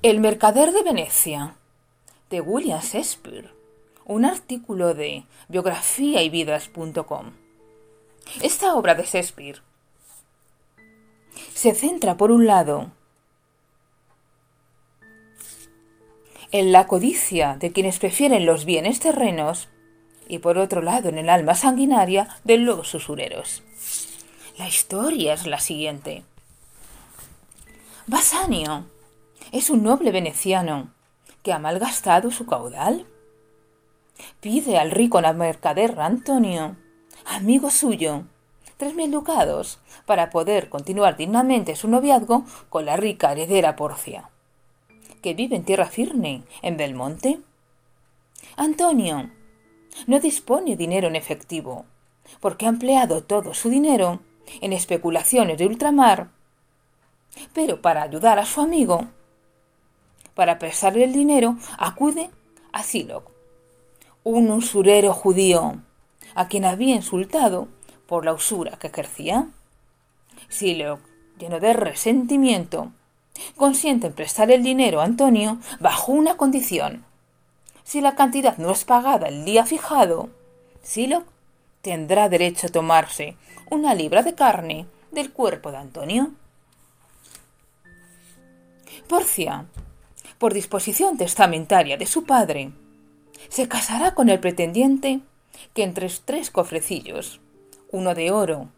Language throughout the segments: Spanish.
El mercader de Venecia, de William Shakespeare, un artículo de biografía y vidas.com. Esta obra de Shakespeare se centra, por un lado, en la codicia de quienes prefieren los bienes terrenos y por otro lado en el alma sanguinaria de los usureros. La historia es la siguiente. Basanio es un noble veneciano que ha malgastado su caudal. Pide al rico mercader Antonio, amigo suyo, tres mil ducados para poder continuar dignamente su noviazgo con la rica heredera Porcia, que vive en tierra firme, en Belmonte. Antonio no dispone dinero en efectivo, porque ha empleado todo su dinero en especulaciones de ultramar. Pero para ayudar a su amigo, para prestarle el dinero, acude a Siloc, un usurero judío, a quien había insultado por la usura que ejercía. Siloc, lleno de resentimiento, consiente en prestar el dinero a Antonio bajo una condición. Si la cantidad no es pagada el día fijado, Siloc tendrá derecho a tomarse una libra de carne del cuerpo de Antonio. Porcia por disposición testamentaria de su padre, se casará con el pretendiente que entre tres cofrecillos, uno de oro,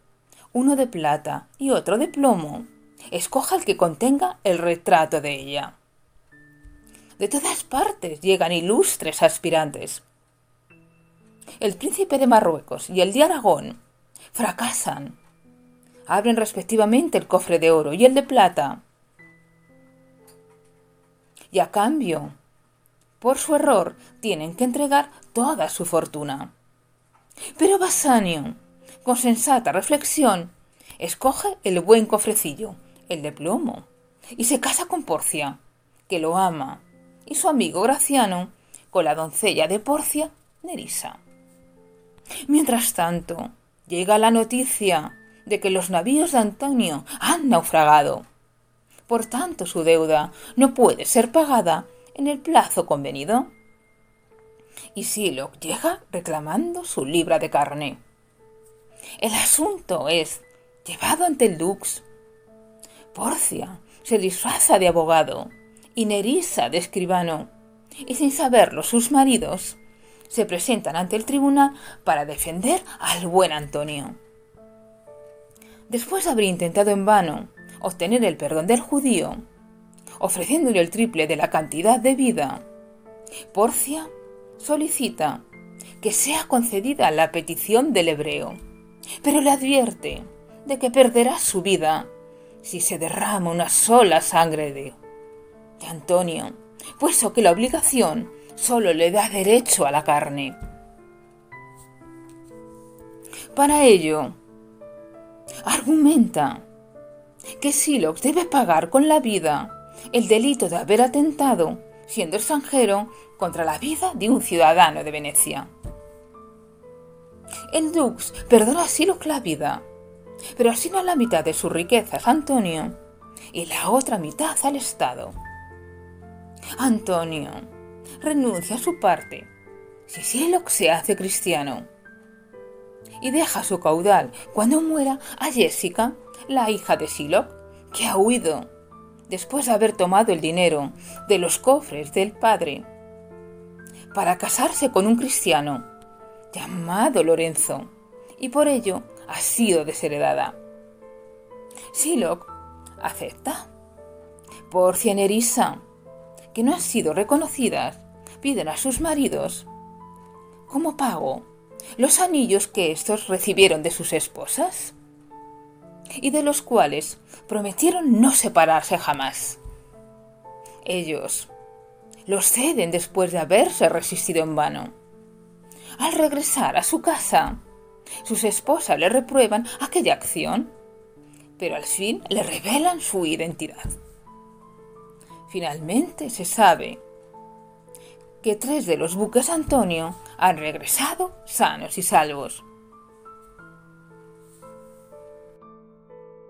uno de plata y otro de plomo, escoja el que contenga el retrato de ella. De todas partes llegan ilustres aspirantes. El príncipe de Marruecos y el de Aragón fracasan. Abren respectivamente el cofre de oro y el de plata y a cambio, por su error, tienen que entregar toda su fortuna. Pero Basanio, con sensata reflexión, escoge el buen cofrecillo, el de plomo, y se casa con Porcia, que lo ama, y su amigo Graciano, con la doncella de Porcia, Nerissa. Mientras tanto, llega la noticia de que los navíos de Antonio han naufragado por tanto, su deuda no puede ser pagada en el plazo convenido. Y Siloc llega reclamando su libra de carne. El asunto es llevado ante el Dux. Porcia se disfraza de abogado y Nerissa de escribano, y sin saberlo sus maridos se presentan ante el tribunal para defender al buen Antonio. Después de haber intentado en vano obtener el perdón del judío, ofreciéndole el triple de la cantidad de vida. Porcia solicita que sea concedida la petición del hebreo, pero le advierte de que perderá su vida si se derrama una sola sangre de, de Antonio, puesto que la obligación solo le da derecho a la carne. Para ello, argumenta que Silox debe pagar con la vida el delito de haber atentado, siendo extranjero, contra la vida de un ciudadano de Venecia. El Dux perdona a Silox la vida, pero asigna la mitad de sus riquezas a Antonio y la otra mitad al Estado. Antonio renuncia a su parte si Silox se hace cristiano y deja su caudal cuando muera a Jessica la hija de Silo, que ha huido después de haber tomado el dinero de los cofres del padre para casarse con un cristiano llamado Lorenzo, y por ello ha sido desheredada. Siloc acepta. Por Nerissa, que no han sido reconocidas, piden a sus maridos, como pago, los anillos que éstos recibieron de sus esposas y de los cuales prometieron no separarse jamás. Ellos los ceden después de haberse resistido en vano. Al regresar a su casa, sus esposas le reprueban aquella acción, pero al fin le revelan su identidad. Finalmente se sabe que tres de los buques Antonio han regresado sanos y salvos